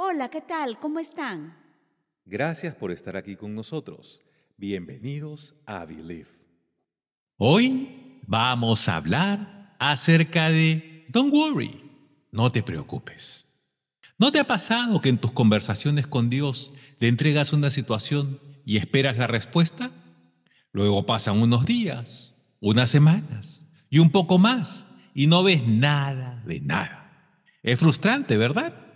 Hola, ¿qué tal? ¿Cómo están? Gracias por estar aquí con nosotros. Bienvenidos a Believe. Hoy vamos a hablar acerca de Don't worry, no te preocupes. ¿No te ha pasado que en tus conversaciones con Dios le entregas una situación y esperas la respuesta? Luego pasan unos días, unas semanas y un poco más y no ves nada de nada. Es frustrante, ¿verdad?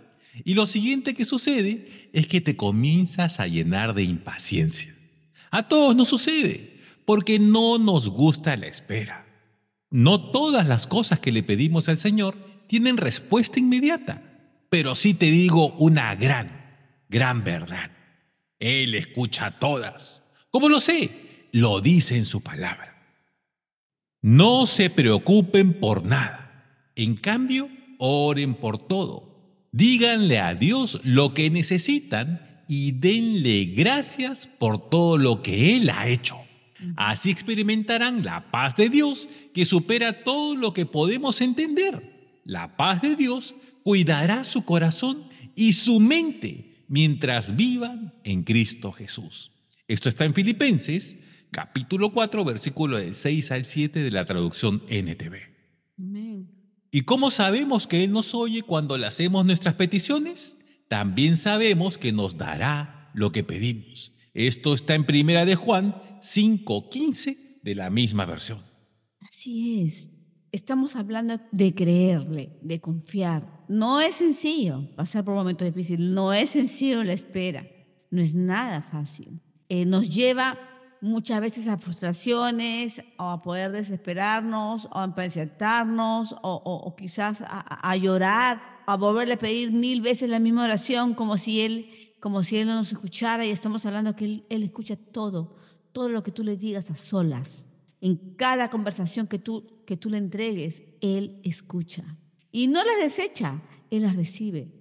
Y lo siguiente que sucede es que te comienzas a llenar de impaciencia. A todos nos sucede, porque no nos gusta la espera. No todas las cosas que le pedimos al Señor tienen respuesta inmediata, pero sí te digo una gran, gran verdad. Él escucha todas. ¿Cómo lo sé? Lo dice en su palabra. No se preocupen por nada. En cambio, oren por todo Díganle a Dios lo que necesitan y denle gracias por todo lo que Él ha hecho. Así experimentarán la paz de Dios que supera todo lo que podemos entender. La paz de Dios cuidará su corazón y su mente mientras vivan en Cristo Jesús. Esto está en Filipenses capítulo 4 versículo del 6 al 7 de la traducción NTV. Amén. ¿Y cómo sabemos que Él nos oye cuando le hacemos nuestras peticiones? También sabemos que nos dará lo que pedimos. Esto está en Primera de Juan 5:15 de la misma versión. Así es. Estamos hablando de creerle, de confiar. No es sencillo pasar por momentos difíciles, no es sencillo la espera, no es nada fácil. Eh, nos lleva muchas veces a frustraciones o a poder desesperarnos o a impacientarnos o, o, quizás a, llorar, a volverle a pedir mil veces la misma oración como si él, como si él no nos escuchara y estamos hablando que él, él escucha todo, todo lo que tú le digas a solas. En cada conversación que tú, que tú le entregues, Él escucha. Y no las desecha, Él las recibe.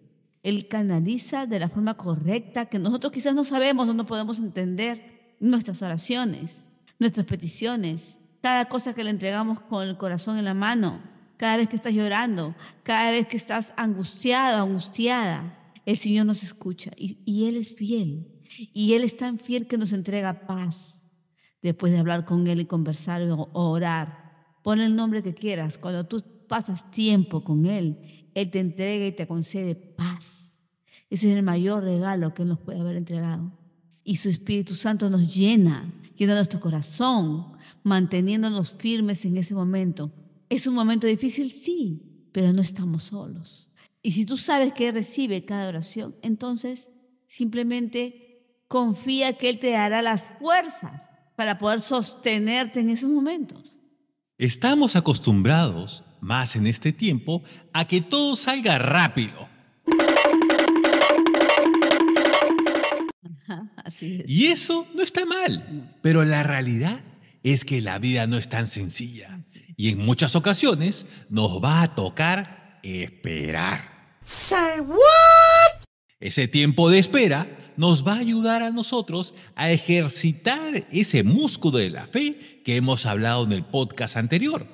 Él canaliza de la forma correcta que nosotros quizás no sabemos o no podemos entender nuestras oraciones, nuestras peticiones, cada cosa que le entregamos con el corazón en la mano, cada vez que estás llorando, cada vez que estás angustiado, angustiada, el Señor nos escucha y, Él es fiel. Y Él es tan fiel que nos entrega paz después de hablar con Él y conversar o orar. Pon el nombre que quieras. Cuando tú pasas tiempo con Él, Él te entrega y te concede paz. Ese es el mayor regalo que Él nos puede haber entregado y su Espíritu Santo nos llena, llena nuestro corazón, manteniéndonos firmes en ese momento. ¿Es un momento difícil? Sí, pero no estamos solos. Y si tú sabes que Él recibe cada oración, entonces simplemente confía que Él te dará las fuerzas para poder sostenerte en esos momentos. Estamos acostumbrados, más en este tiempo, a que todo salga rápido Y eso no está mal, pero la realidad es que la vida no es tan sencilla y en muchas ocasiones nos va a tocar esperar. Say what? Ese tiempo de espera nos va a ayudar a nosotros a ejercitar ese músculo de la fe que hemos hablado en el podcast anterior.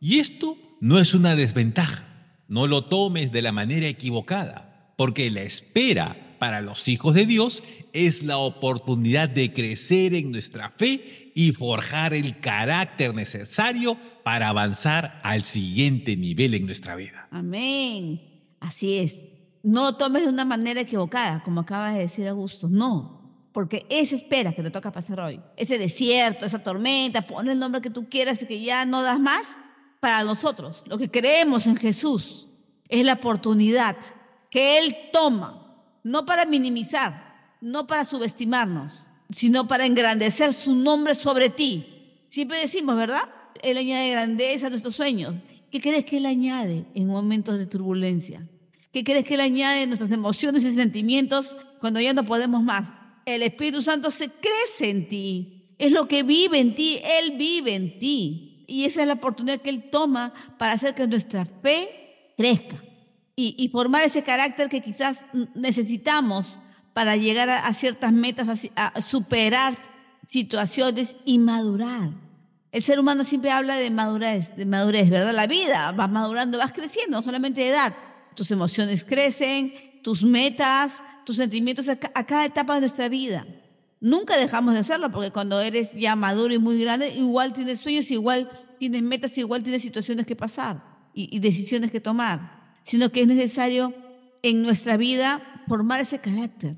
Y esto no es una desventaja. No lo tomes de la manera equivocada, porque la espera para los hijos de Dios es la oportunidad de crecer en nuestra fe y forjar el carácter necesario para avanzar al siguiente nivel en nuestra vida. Amén. Así es. No lo tomes de una manera equivocada, como acaba de decir Augusto. No, porque esa espera que te toca pasar hoy, ese desierto, esa tormenta, pon el nombre que tú quieras y que ya no das más, para nosotros, lo que creemos en Jesús, es la oportunidad que Él toma, no para minimizar, no para subestimarnos, sino para engrandecer su nombre sobre ti. Siempre decimos, ¿verdad? Él añade grandeza a nuestros sueños. ¿Qué crees que Él añade en momentos de turbulencia? ¿Qué crees que Él añade en nuestras emociones y sentimientos cuando ya no podemos más? El Espíritu Santo se crece en ti. Es lo que vive en ti. Él vive en ti. Y esa es la oportunidad que Él toma para hacer que nuestra fe crezca y, formar ese carácter que quizás necesitamos para llegar a, ciertas metas, a, superar situaciones y madurar. El ser humano siempre habla de madurez, de madurez, ¿verdad? La vida vas madurando, vas creciendo, no solamente de edad. Tus emociones crecen, tus metas, tus sentimientos a, cada etapa de nuestra vida. Nunca dejamos de hacerlo porque cuando eres ya maduro y muy grande, igual tienes sueños, igual tienes metas, igual tienes situaciones que pasar y decisiones que tomar sino que es necesario en nuestra vida formar ese carácter.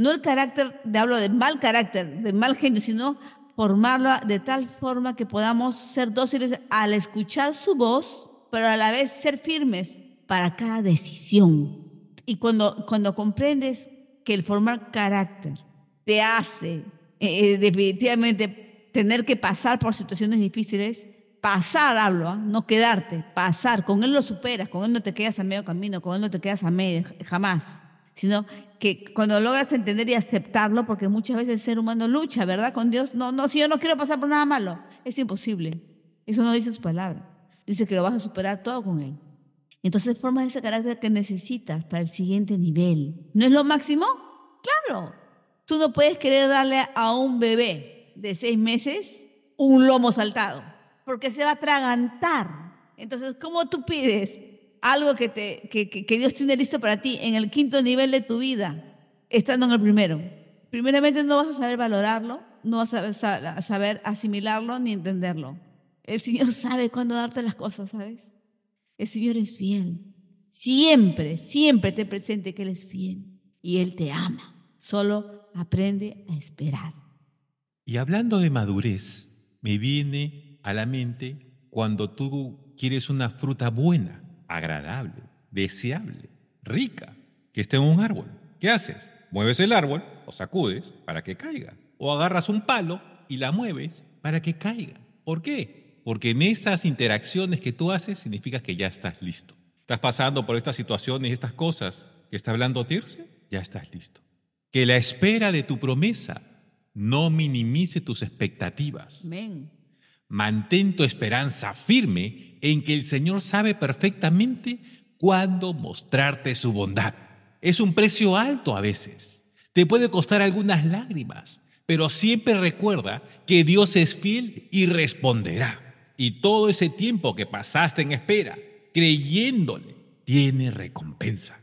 No el carácter, de hablo de mal carácter, de mal genio, sino formarlo de tal forma que podamos ser dóciles al escuchar su voz, pero a la vez ser firmes para cada decisión. Y cuando, cuando comprendes que el formar carácter te hace eh, eh, definitivamente tener que pasar por situaciones difíciles, pasar, hablo, ¿ah? no quedarte, pasar. Con Él lo superas, con Él no te quedas a medio camino, con Él no te quedas a medio, jamás. Sino que cuando logras entender y aceptarlo, porque muchas veces el ser humano lucha, ¿verdad? Con Dios, no, no, si yo no quiero pasar por nada malo, es imposible. Eso no dice su palabra. Dice que lo vas a superar todo con Él. Entonces formas ese carácter que necesitas para el siguiente nivel. ¿No es lo máximo? Claro. Tú no puedes querer darle a un bebé de seis meses un lomo saltado porque se va a atragantar. Entonces, ¿cómo tú pides algo que, te, que, Dios tiene listo para ti en el quinto nivel de tu vida, estando en el primero? Primeramente no vas a saber valorarlo, no vas a saber asimilarlo ni entenderlo. El Señor sabe cuándo darte las cosas, ¿sabes? El Señor es fiel. Siempre, siempre te presente que Él es fiel y Él te ama. Solo aprende a esperar. Y hablando de madurez, me viene a la mente cuando tú quieres una fruta buena, agradable, deseable, rica, que esté en un árbol. ¿Qué haces? Mueves el árbol o sacudes para que caiga. O agarras un palo y la mueves para que caiga. ¿Por qué? Porque en esas interacciones que tú haces significa que ya estás listo. Estás pasando por estas situaciones, estas cosas que está hablando Tirce, ya estás listo. Que la espera de tu promesa no minimice tus expectativas. Amén. Mantén tu esperanza firme en que el Señor sabe perfectamente cuándo mostrarte su bondad. Es un precio alto a veces. Te puede costar algunas lágrimas, pero siempre recuerda que Dios es fiel y responderá. Y todo ese tiempo que pasaste en espera, creyéndole, tiene recompensa.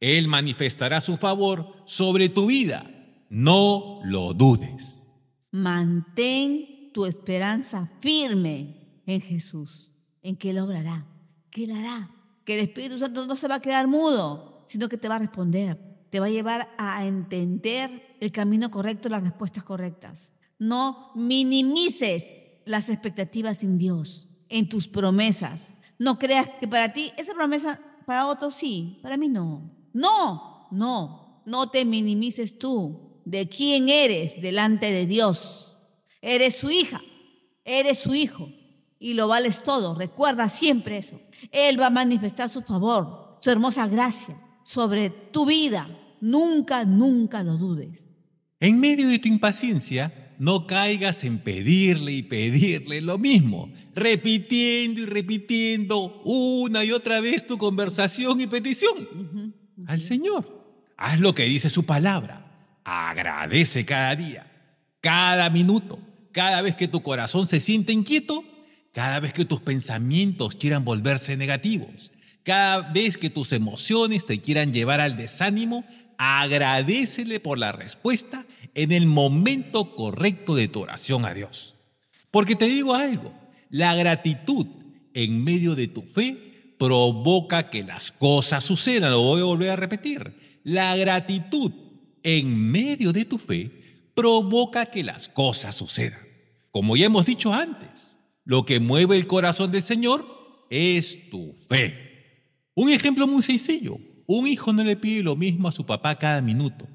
Él manifestará su favor sobre tu vida. No lo dudes. Mantén tu esperanza firme en Jesús, en que Él obrará, que Él hará, que el Espíritu Santo no se va a quedar mudo, sino que te va a responder, te va a llevar a entender el camino correcto, las respuestas correctas. No minimices las expectativas en Dios, en tus promesas. No creas que para ti esa promesa, para otros sí, para mí no. No, no, no te minimices tú de quién eres delante de Dios. Eres su hija, eres su hijo y lo vales todo. Recuerda siempre eso. Él va a manifestar su favor, su hermosa gracia sobre tu vida. Nunca, nunca lo dudes. En medio de tu impaciencia, no caigas en pedirle y pedirle lo mismo, repitiendo y repitiendo una y otra vez tu conversación y petición al Señor. Haz lo que dice su palabra. Agradece cada día, cada minuto, cada vez que tu corazón se siente inquieto, cada vez que tus pensamientos quieran volverse negativos, cada vez que tus emociones te quieran llevar al desánimo, agradecele por la respuesta en el momento correcto de tu oración a Dios. Porque te digo algo, la gratitud en medio de tu fe provoca que las cosas sucedan. Lo voy a volver a repetir. La gratitud en medio de tu fe provoca que las cosas sucedan. Como ya hemos dicho antes, lo que mueve el corazón del Señor es tu fe. Un ejemplo muy sencillo. Un hijo no le pide lo mismo a su papá cada minuto.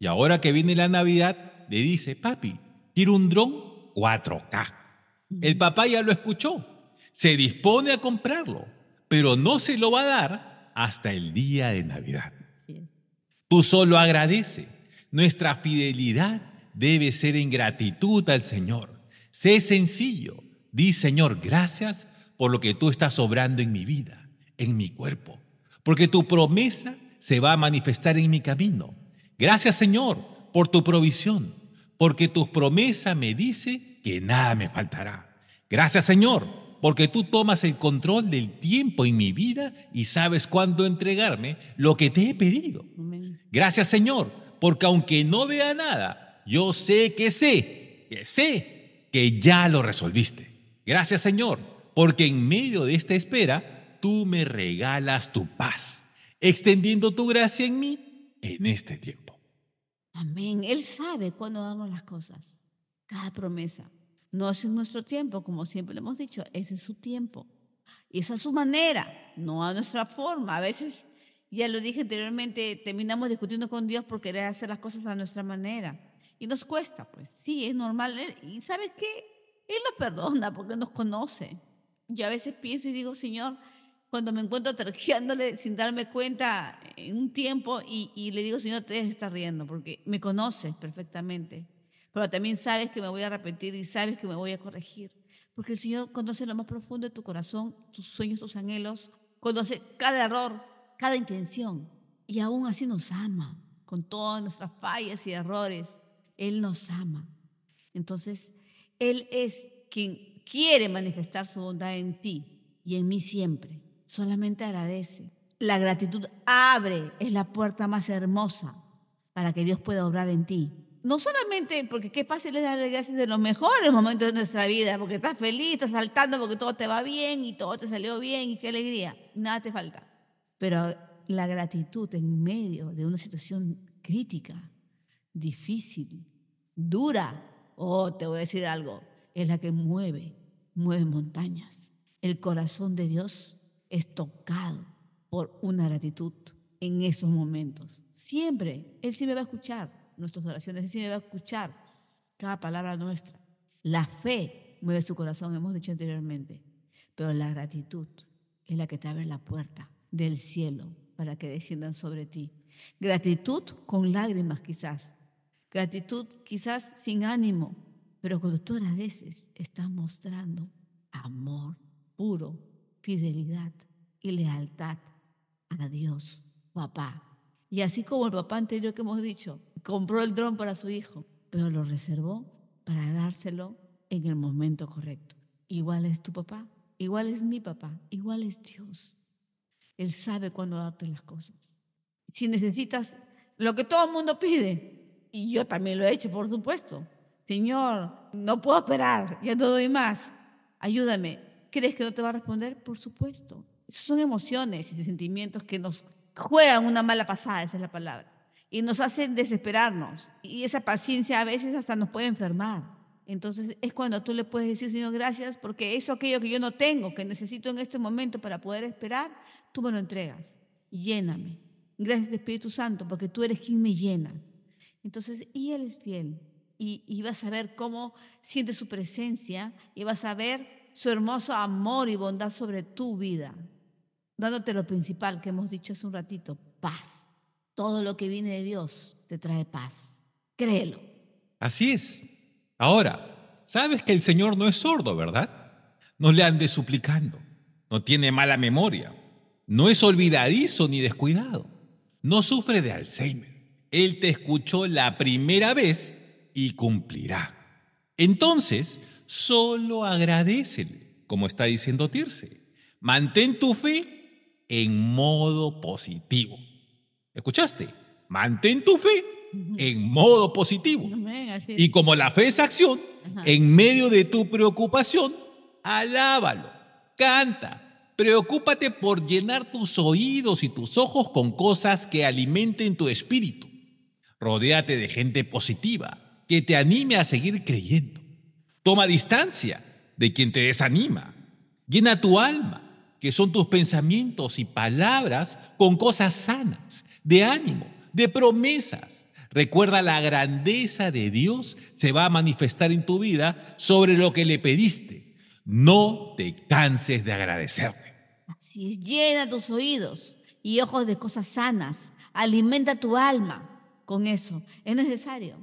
Y ahora que viene la Navidad, le dice, papi, quiero un dron 4K. El papá ya lo escuchó. Se dispone a comprarlo, pero no se lo va a dar hasta el día de Navidad. Tú solo agradece. Nuestra fidelidad debe ser en gratitud al Señor. Sé sencillo. Di, Señor, gracias por lo que tú estás obrando en mi vida, en mi cuerpo, porque tu promesa se va a manifestar en mi camino. Gracias, Señor, por tu provisión, porque tu promesa me dice que nada me faltará. Gracias, Señor, porque tú tomas el control del tiempo en mi vida y sabes cuándo entregarme lo que te he pedido. Amén. Gracias Señor, porque aunque no vea nada, yo sé que sé, que sé que ya lo resolviste. Gracias Señor, porque en medio de esta espera, tú me regalas tu paz, extendiendo tu gracia en mí en este tiempo. Amén. Él sabe cuándo darnos las cosas. Cada promesa. No es en nuestro tiempo, como siempre le hemos dicho, ese es su tiempo. Y esa es su manera, no a nuestra forma. A veces, ya lo dije anteriormente, terminamos discutiendo con Dios por querer hacer las cosas a nuestra manera. Y nos cuesta, pues. Sí, es normal. ¿Y sabes qué? Él nos perdona porque nos conoce. Yo a veces pienso y digo, Señor, cuando me encuentro terqueándole sin darme cuenta en un tiempo y, y le digo, Señor, te debes estar riendo porque me conoces perfectamente. Pero también sabes que me voy a arrepentir y sabes que me voy a corregir. Porque el Señor conoce lo más profundo de tu corazón, tus sueños, tus anhelos, conoce cada error, cada intención. Y aún así nos ama, con todas nuestras fallas y errores. Él nos ama. Entonces, Él es quien quiere manifestar su bondad en ti y en mí siempre. Solamente agradece. La gratitud abre, es la puerta más hermosa para que Dios pueda obrar en ti. No solamente porque qué fácil es darle gracias de los mejores momentos de nuestra vida, porque estás feliz, estás saltando porque todo te va bien y todo te salió bien y qué alegría, nada te falta. Pero la gratitud en medio de una situación crítica, difícil, dura, oh, te voy a decir algo, es la que mueve, mueve montañas. El corazón de Dios es tocado por una gratitud en esos momentos. Siempre, Él siempre va a escuchar nuestras oraciones, Él siempre va a escuchar cada palabra nuestra. La fe mueve su corazón, hemos dicho anteriormente, pero la gratitud es la que te abre la puerta del cielo para que desciendan sobre ti. Gratitud con lágrimas quizás, gratitud quizás sin ánimo, pero cuando tú agradeces estás mostrando amor puro, fidelidad y lealtad a Dios, papá. Y así como el papá anterior que hemos dicho, compró el dron para su hijo, pero lo reservó para dárselo en el momento correcto. Igual es tu papá, igual es mi papá, igual es Dios. Él sabe cuándo darte las cosas. Si necesitas lo que todo el mundo pide, y yo también lo he hecho, por supuesto. Señor, no puedo esperar, ya no doy más. Ayúdame. ¿Crees que no te va a responder? Por supuesto. Son emociones y sentimientos que nos juegan una mala pasada, esa es la palabra. Y nos hacen desesperarnos. Y esa paciencia a veces hasta nos puede enfermar. Entonces es cuando tú le puedes decir, Señor, gracias, porque eso, aquello que yo no tengo, que necesito en este momento para poder esperar, tú me lo entregas. Lléname. Gracias, Espíritu Santo, porque tú eres quien me llena. Entonces, y Él es fiel. Y, y vas a ver cómo siente su presencia y vas a ver su hermoso amor y bondad sobre tu vida, dándote lo principal que hemos dicho hace un ratito, paz. Todo lo que viene de Dios te trae paz. Créelo. Así es. Ahora, sabes que el Señor no es sordo, ¿verdad? No le andes suplicando. No tiene mala memoria. No es olvidadizo ni descuidado. No sufre de Alzheimer. Él te escuchó la primera vez y cumplirá. Entonces, solo agradecele, como está diciendo Tirce. Mantén tu fe en modo positivo. ¿Escuchaste? Mantén tu fe en modo positivo. Y como la fe es acción, en medio de tu preocupación, alábalo, canta, preocúpate por llenar tus oídos y tus ojos con cosas que alimenten tu espíritu. Rodéate de gente positiva que te anime a seguir creyendo. Toma distancia de quien te desanima. Llena tu alma, que son tus pensamientos y palabras, con cosas sanas, de ánimo, de promesas. Recuerda la grandeza de Dios se va a manifestar en tu vida sobre lo que le pediste. No te canses de agradecerle. Así es, llena tus oídos y ojos de cosas sanas. Alimenta tu alma con eso. Es necesario.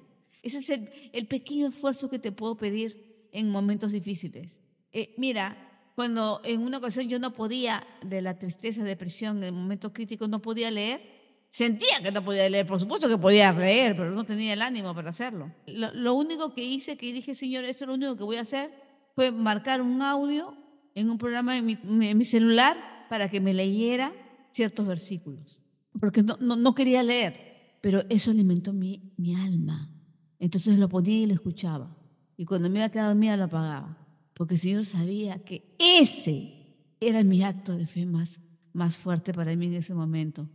Ese es el, pequeño esfuerzo que te puedo pedir en momentos difíciles. Eh, mira, cuando en una ocasión yo no podía, de la tristeza, depresión, en momentos críticos, no podía leer, Sentía que no podía leer, por supuesto que podía leer, pero no tenía el ánimo para hacerlo. Lo, único que hice, que dije, Señor, esto es lo único que voy a hacer, fue marcar un audio en un programa en mi, celular para que me leyera ciertos versículos, porque no, no, quería leer, pero eso alimentó mi, mi alma. Entonces lo ponía y lo escuchaba. Y cuando me iba a quedar dormida lo apagaba, porque el Señor sabía que ese era mi acto de fe más, más fuerte para mí en ese momento.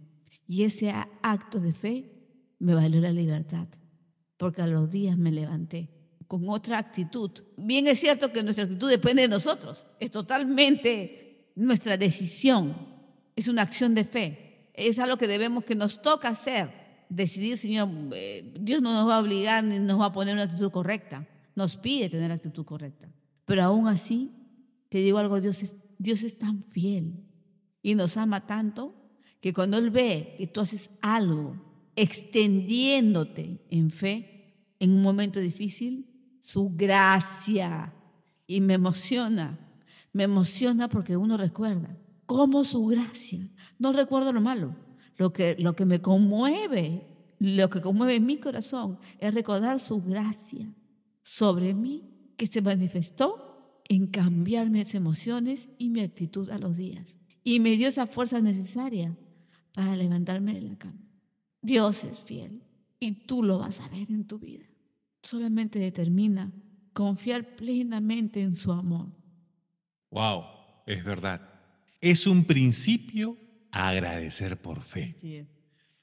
Y ese acto de fe me valió la libertad, porque a los días me levanté con otra actitud. Bien es cierto que nuestra actitud depende de nosotros, es totalmente nuestra decisión, es una acción de fe, es algo que debemos, que nos toca hacer, decidir, Señor, eh, Dios no nos va a obligar ni nos va a poner una actitud correcta, nos pide tener actitud correcta. Pero aún así, te digo algo, Dios es, Dios es tan fiel y nos ama tanto que cuando Él ve que tú haces algo extendiéndote en fe en un momento difícil, su gracia, y me emociona, me emociona porque uno recuerda cómo su gracia, no recuerdo lo malo, lo que, lo que me conmueve, lo que conmueve mi corazón es recordar su gracia sobre mí que se manifestó en cambiar mis emociones y mi actitud a los días. Y me dio esa fuerza necesaria para levantarme de la cama. Dios es fiel y tú lo vas a ver en tu vida. Solamente determina confiar plenamente en su amor. Wow, es verdad. Es un principio agradecer por fe.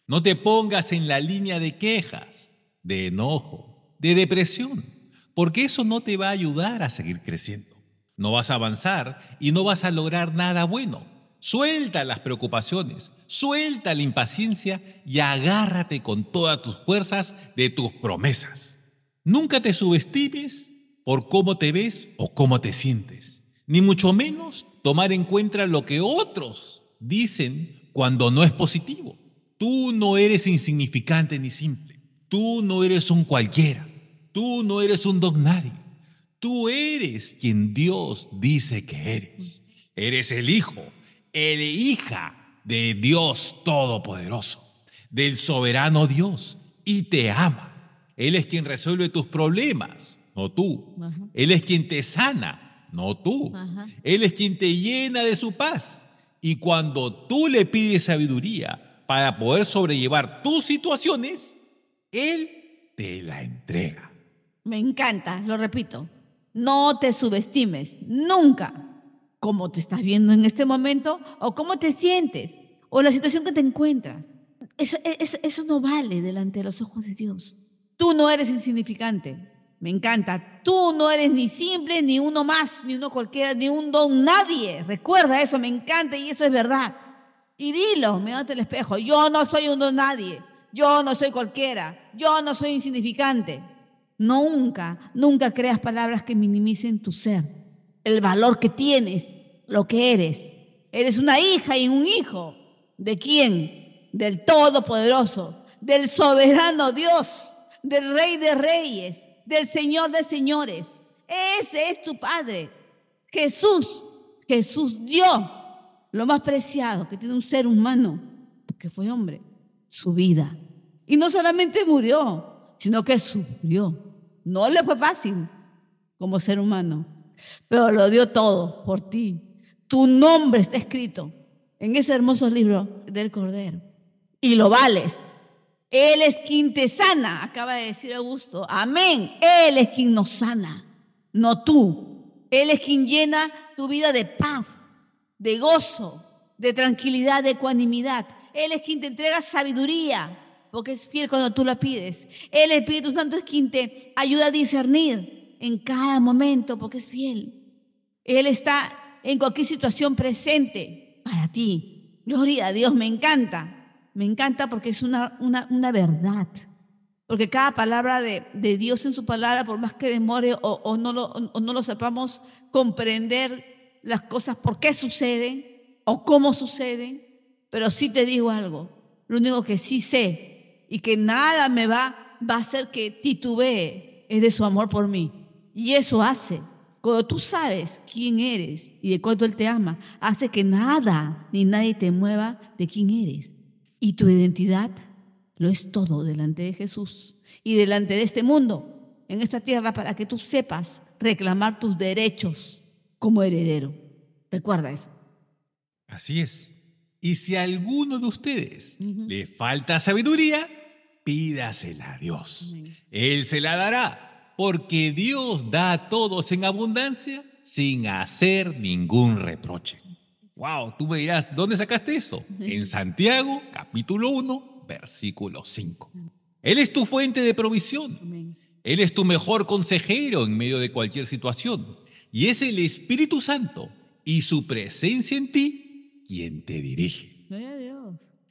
No te pongas en la línea de quejas, de enojo, de depresión, porque eso no te va a ayudar a seguir creciendo. No vas a avanzar y no vas a lograr nada bueno. Suelta las preocupaciones, Suelta la impaciencia y agárrate con todas tus fuerzas de tus promesas. Nunca te subestimes por cómo te ves o cómo te sientes, ni mucho menos tomar en cuenta lo que otros dicen cuando no es positivo. Tú no eres insignificante ni simple. Tú no eres un cualquiera. Tú no eres un don nadie. Tú eres quien Dios dice que eres. Eres el hijo, el hija de Dios Todopoderoso, del soberano Dios, y te ama. Él es quien resuelve tus problemas, no tú. Él es quien te sana, no tú. Él es quien te llena de su paz. Y cuando tú le pides sabiduría para poder sobrellevar tus situaciones, Él te la entrega. Me encanta, lo repito. No te subestimes, nunca cómo te estás viendo en este momento o cómo te sientes o la situación que te encuentras. Eso, eso, no vale delante de los ojos de Dios. Tú no eres insignificante. Me encanta. Tú no eres ni simple, ni uno más, ni uno cualquiera, ni un don nadie. Recuerda eso, me encanta y eso es verdad. Y dilo, mirándote el espejo. Yo no soy un don nadie. Yo no soy cualquiera. Yo no soy insignificante. Nunca, nunca creas palabras que minimicen tu ser el valor que tienes, lo que eres. Eres una hija y un hijo. ¿De quién? Del Todopoderoso, del soberano Dios, del Rey de Reyes, del Señor de Señores. Ese es tu Padre. Jesús, Jesús dio lo más preciado que tiene un ser humano, porque fue hombre, su vida. Y no solamente murió, sino que sufrió. No le fue fácil como ser humano pero lo dio todo por ti. Tu nombre está escrito en ese hermoso libro del Cordero y lo vales. Él es quien te sana, acaba de decir Augusto. Amén. Él es quien nos sana, no tú. Él es quien llena tu vida de paz, de gozo, de tranquilidad, de ecuanimidad. Él es quien te entrega sabiduría, porque es fiel cuando tú la pides. El Espíritu Santo es quien te ayuda a discernir en cada momento porque es fiel. Él está en cualquier situación presente para ti. Gloria a Dios, me encanta. Me encanta porque es una, una, verdad. Porque cada palabra de, Dios en su palabra, por más que demore o, no lo, no lo sepamos comprender las cosas, por qué suceden o cómo suceden, pero sí te digo algo. Lo único que sí sé y que nada me va, va a hacer que titubee es de su amor por mí. Y eso hace, cuando tú sabes quién eres y de cuánto Él te ama, hace que nada ni nadie te mueva de quién eres. Y tu identidad lo es todo delante de Jesús y delante de este mundo, en esta tierra, para que tú sepas reclamar tus derechos como heredero. Recuerda eso. Así es. Y si a alguno de ustedes le falta sabiduría, pídasela a Dios. Él se la dará, porque Dios da a todos en abundancia sin hacer ningún reproche. Wow, tú me dirás, ¿dónde sacaste eso? En Santiago, capítulo 1, versículo 5. Él es tu fuente de provisión. Él es tu mejor consejero en medio de cualquier situación. Y es el Espíritu Santo y su presencia en ti quien te dirige.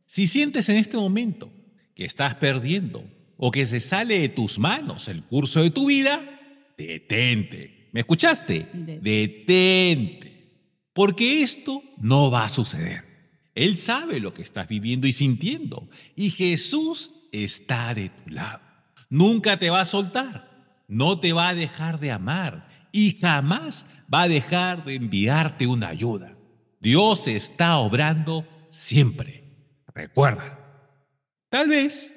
Si sientes en este momento que estás perdiendo o que se sale de tus manos el curso de tu vida, detente. ¿Me escuchaste? Detente. Porque esto no va a suceder. Él sabe lo que estás viviendo y sintiendo. Y Jesús está de tu lado. Nunca te va a soltar. No te va a dejar de amar. Y jamás va a dejar de enviarte una ayuda. Dios está obrando siempre. Recuerda. Tal vez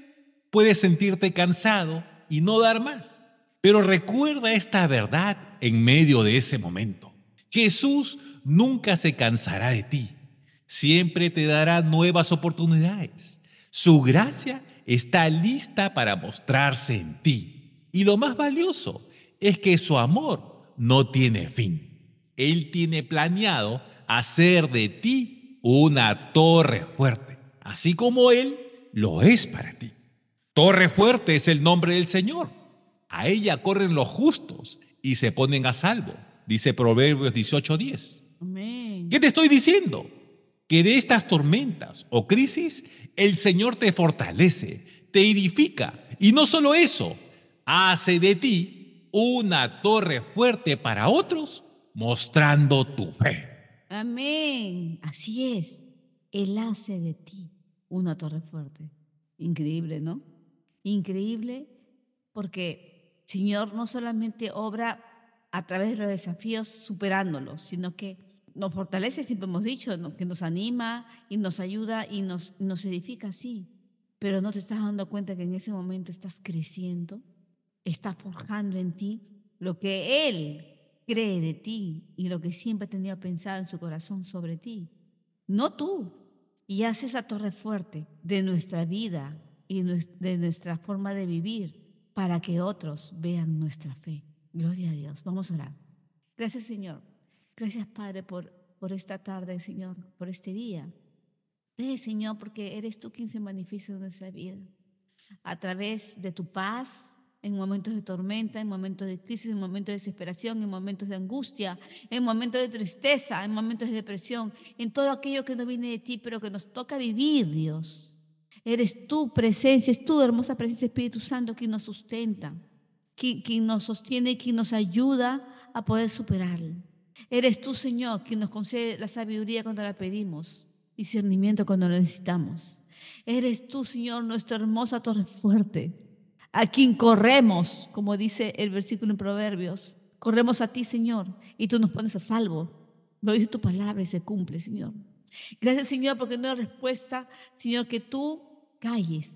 puedes sentirte cansado y no dar más. Pero recuerda esta verdad en medio de ese momento. Jesús nunca se cansará de ti. Siempre te dará nuevas oportunidades. Su gracia está lista para mostrarse en ti. Y lo más valioso es que su amor no tiene fin. Él tiene planeado hacer de ti una torre fuerte, así como Él lo es para ti. Torre fuerte es el nombre del Señor. A ella corren los justos y se ponen a salvo, dice Proverbios 18:10. ¿Qué te estoy diciendo? Que de estas tormentas o crisis el Señor te fortalece, te edifica y no solo eso, hace de ti una torre fuerte para otros, mostrando tu fe. Amén. Así es. Él hace de ti una torre fuerte. Increíble, ¿no? Increíble porque Señor no solamente obra a través de los desafíos superándolos, sino que nos fortalece, siempre hemos dicho, que nos anima y nos ayuda y nos, nos edifica, sí. Pero no te estás dando cuenta que en ese momento estás creciendo, estás forjando en ti lo que Él cree de ti y lo que siempre tenido pensado en su corazón sobre ti. No tú. Y hace esa torre fuerte de nuestra vida y de nuestra forma de vivir para que otros vean nuestra fe. Gloria a Dios. Vamos a orar. Gracias, Señor Gracias, Padre, por, por esta tarde, Señor, por este día. Gracias, Señor, porque eres tú quien se manifiesta en nuestra vida. A través de tu paz, en momentos de tormenta, en momentos de crisis, en momentos de desesperación, en momentos de angustia, en momentos de tristeza, en momentos de depresión, en todo aquello que no viene de ti, pero que nos toca vivir, Dios. Eres tu presencia, es tu hermosa presencia, Espíritu Santo, quien nos sustenta, quien, quien nos sostiene, quien nos ayuda a poder superarlo. Eres tú, Señor, quien nos concede la sabiduría cuando la pedimos, discernimiento cuando lo necesitamos. Eres tú, Señor, nuestra hermosa torre fuerte, a quien corremos, como dice el versículo en Proverbios. Corremos a ti, Señor, y tú nos pones a salvo. Lo dice tu palabra y se cumple, Señor. Gracias, Señor, porque no hay respuesta, Señor, que tú calles.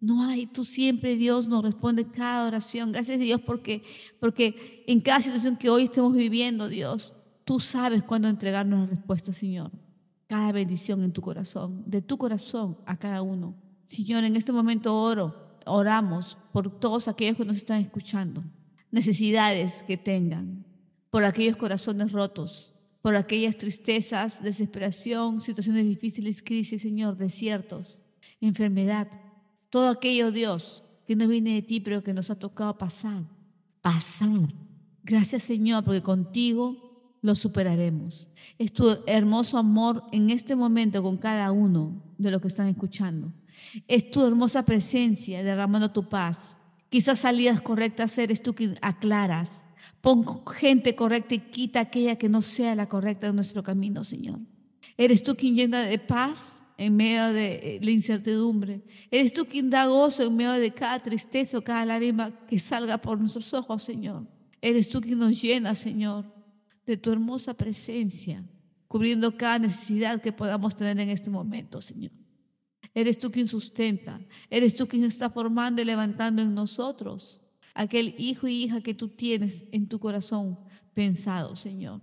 No hay, tú siempre, Dios, nos responde cada oración. Gracias, Dios, porque, porque en cada situación que hoy estemos viviendo, Dios, Tú sabes cuándo entregarnos la respuesta, Señor. Cada bendición en tu corazón, de tu corazón a cada uno. Señor, en este momento oro, oramos por todos aquellos que nos están escuchando, necesidades que tengan, por aquellos corazones rotos, por aquellas tristezas, desesperación, situaciones difíciles, crisis, Señor, desiertos, enfermedad, todo aquello, Dios, que no viene de ti, pero que nos ha tocado pasar, pasar. Gracias, Señor, porque contigo lo superaremos. Es tu hermoso amor en este momento con cada uno de los que están escuchando. Es tu hermosa presencia derramando tu paz. Quizás salidas correctas eres tú que aclaras. Pon gente correcta y quita aquella que no sea la correcta en nuestro camino, Señor. Eres tú quien llena de paz en medio de eh, la incertidumbre. Eres tú quien da gozo en medio de cada tristeza o cada lágrima que salga por nuestros ojos, Señor. Eres tú quien nos llena, Señor, de tu hermosa presencia, cubriendo cada necesidad que podamos tener en este momento, Señor. Eres tú quien sustenta, eres tú quien está formando y levantando en nosotros aquel hijo y hija que tú tienes en tu corazón pensado, Señor.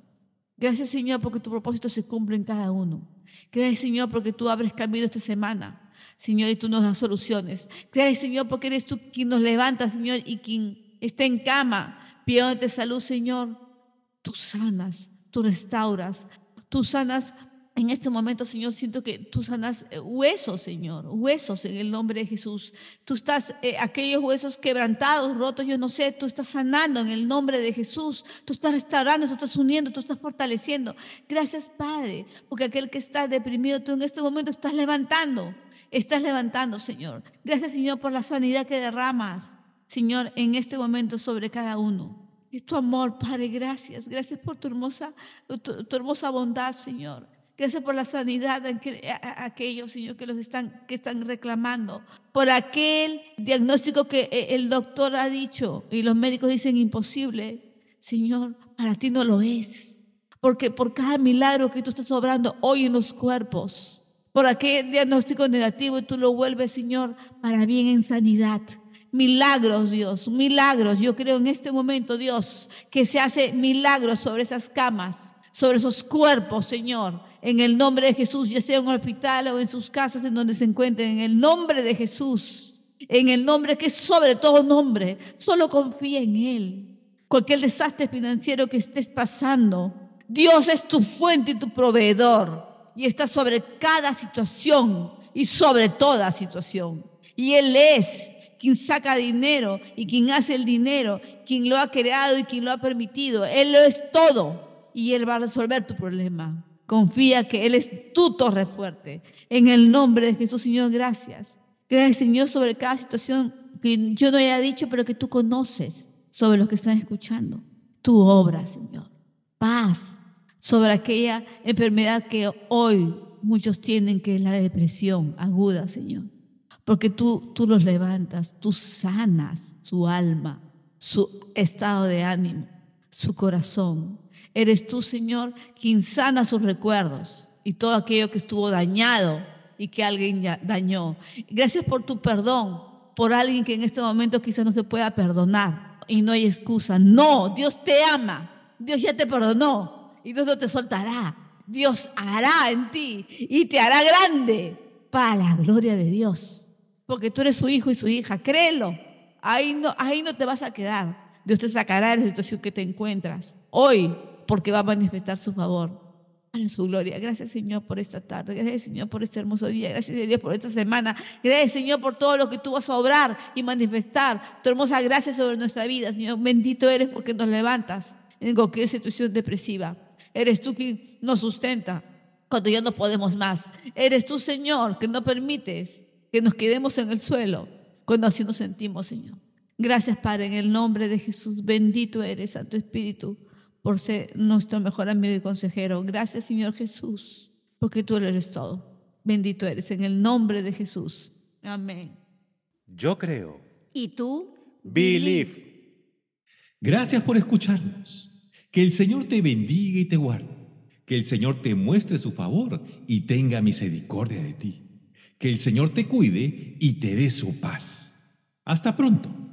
Gracias, Señor, porque tu propósito se cumple en cada uno. Gracias, Señor, porque tú abres camino esta semana. Señor, y tú nos das soluciones. Gracias, Señor, porque eres tú quien nos levanta, Señor, y quien está en cama pidiéndote salud, Señor. Tú sanas, tú restauras, tú sanas en este momento, Señor, siento que tú sanas eh, huesos, Señor, huesos en el nombre de Jesús. Tú estás, eh, aquellos huesos quebrantados, rotos, yo no sé, tú estás sanando en el nombre de Jesús. Tú estás restaurando, tú estás uniendo, tú estás fortaleciendo. Gracias, Padre, porque aquel que está deprimido, tú en este momento estás levantando, estás levantando, Señor. Gracias, Señor, por la sanidad que derramas, Señor, en este momento sobre cada uno. Es tu amor, Padre, gracias. Gracias por tu hermosa, tu hermosa bondad, Señor. Gracias por la sanidad de aquellos, Señor, que los están, que están reclamando. Por aquel diagnóstico que eh, el doctor ha dicho y los médicos dicen imposible. Señor, para ti no lo es. Porque por cada milagro que tú estás obrando hoy en los cuerpos, por aquel diagnóstico negativo, tú lo vuelves, Señor, para bien en sanidad. Milagros, Dios, milagros. Yo creo en este momento, Dios, que se hace milagros sobre esas camas, sobre esos cuerpos, Señor en el nombre de Jesús, ya sea en un hospital o en sus casas en donde se encuentren, en el nombre de Jesús, en el nombre que es sobre todo nombre, solo confía en Él. Cualquier desastre financiero que estés pasando, Dios es tu fuente y tu proveedor y está sobre cada situación y sobre toda situación. Y Él es quien saca dinero y quien hace el dinero, quien lo ha creado y quien lo ha permitido. Él lo es todo y Él va a resolver tu problema. Confía que Él es tu torre fuerte. En el nombre de Jesús, Señor, gracias. Gracias, Señor, sobre cada situación que yo no haya dicho, pero que tú conoces sobre los que están escuchando. Tu obra, Señor. Paz sobre aquella enfermedad que hoy muchos tienen, que es la depresión aguda, Señor. Porque tú, tú los levantas, tú sanas su alma, su estado de ánimo, su corazón. Eres tú, Señor, quien sana sus recuerdos y todo aquello que estuvo dañado y que alguien dañó. Gracias por tu perdón, por alguien que en este momento quizás no se pueda perdonar y no hay excusa. No, Dios te ama, Dios ya te perdonó y Dios no te soltará. Dios hará en ti y te hará grande para la gloria de Dios. Porque tú eres su hijo y su hija, créelo. Ahí no, ahí no te vas a quedar. Dios te sacará de la situación que te encuentras. Hoy porque va a manifestar su favor. A su gloria. Gracias, Señor, por esta tarde. Gracias, Señor, por este hermoso día. Gracias, Dios, por esta semana. Gracias, Señor, por todo lo que tú vas a obrar y manifestar. Tu hermosa gracia sobre nuestra vida, Señor. Bendito eres porque nos levantas en cualquier situación depresiva. Eres tú quien nos sustenta cuando ya no podemos más. Eres tú, Señor, que no permites que nos quedemos en el suelo cuando así nos sentimos, Señor. Gracias, Padre, en el nombre de Jesús. Bendito eres, Santo Espíritu por ser nuestro mejor amigo y consejero. Gracias, Señor Jesús, porque tú eres todo. Bendito eres en el nombre de Jesús. Amén. Yo creo. ¿Y tú? Believe. Gracias por escucharnos. Que el Señor te bendiga y te guarde. Que el Señor te muestre su favor y tenga misericordia de ti. Que el Señor te cuide y te dé su paz. Hasta pronto.